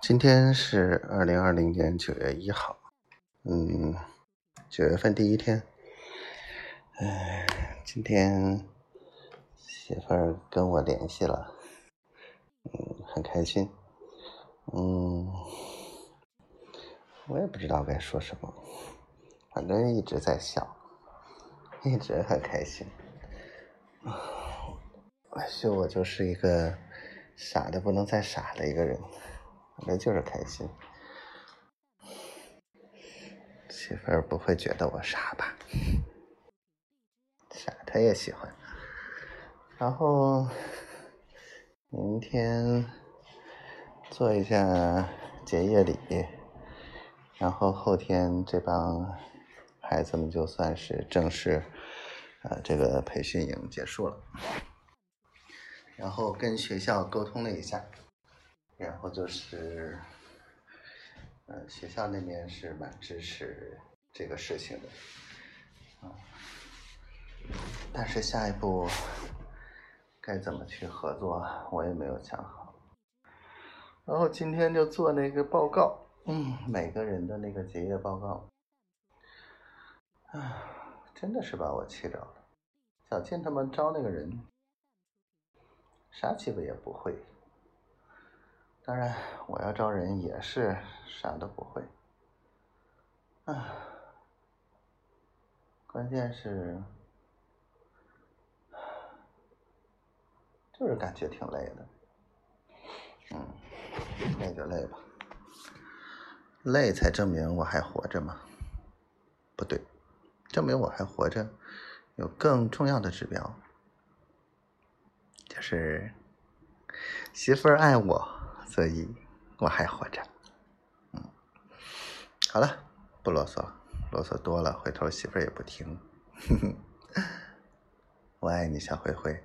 今天是二零二零年九月一号，嗯，九月份第一天，哎，今天媳妇儿跟我联系了，嗯，很开心，嗯，我也不知道该说什么，反正一直在笑，一直很开心，就我就是一个傻的不能再傻的一个人。那就是开心，媳妇儿不会觉得我傻吧？傻，她也喜欢。然后明天做一下结业礼，然后后天这帮孩子们就算是正式，呃，这个培训营结束了。然后跟学校沟通了一下。然后就是，呃，学校那边是蛮支持这个事情的，啊，但是下一步该怎么去合作，我也没有想好。然后今天就做那个报告，嗯，每个人的那个结业报告，啊，真的是把我气着了。小静他们招那个人，啥基本也不会。当然，我要招人也是啥都不会，啊，关键是就是感觉挺累的，嗯，累就累吧，累才证明我还活着嘛？不对，证明我还活着有更重要的指标，就是媳妇儿爱我。所以我还活着，嗯，好了，不啰嗦，啰嗦多了，回头媳妇儿也不听。我爱你，小灰灰，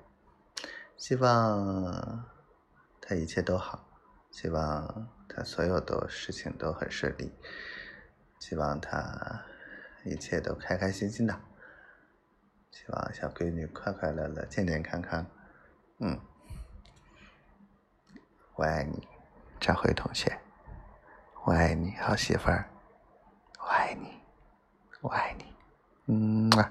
希望他一切都好，希望他所有的事情都很顺利，希望他一切都开开心心的，希望小闺女快快乐乐、健健康康。嗯，我爱你。张辉同学，我爱你，好媳妇儿，我爱你，我爱你，嗯啊。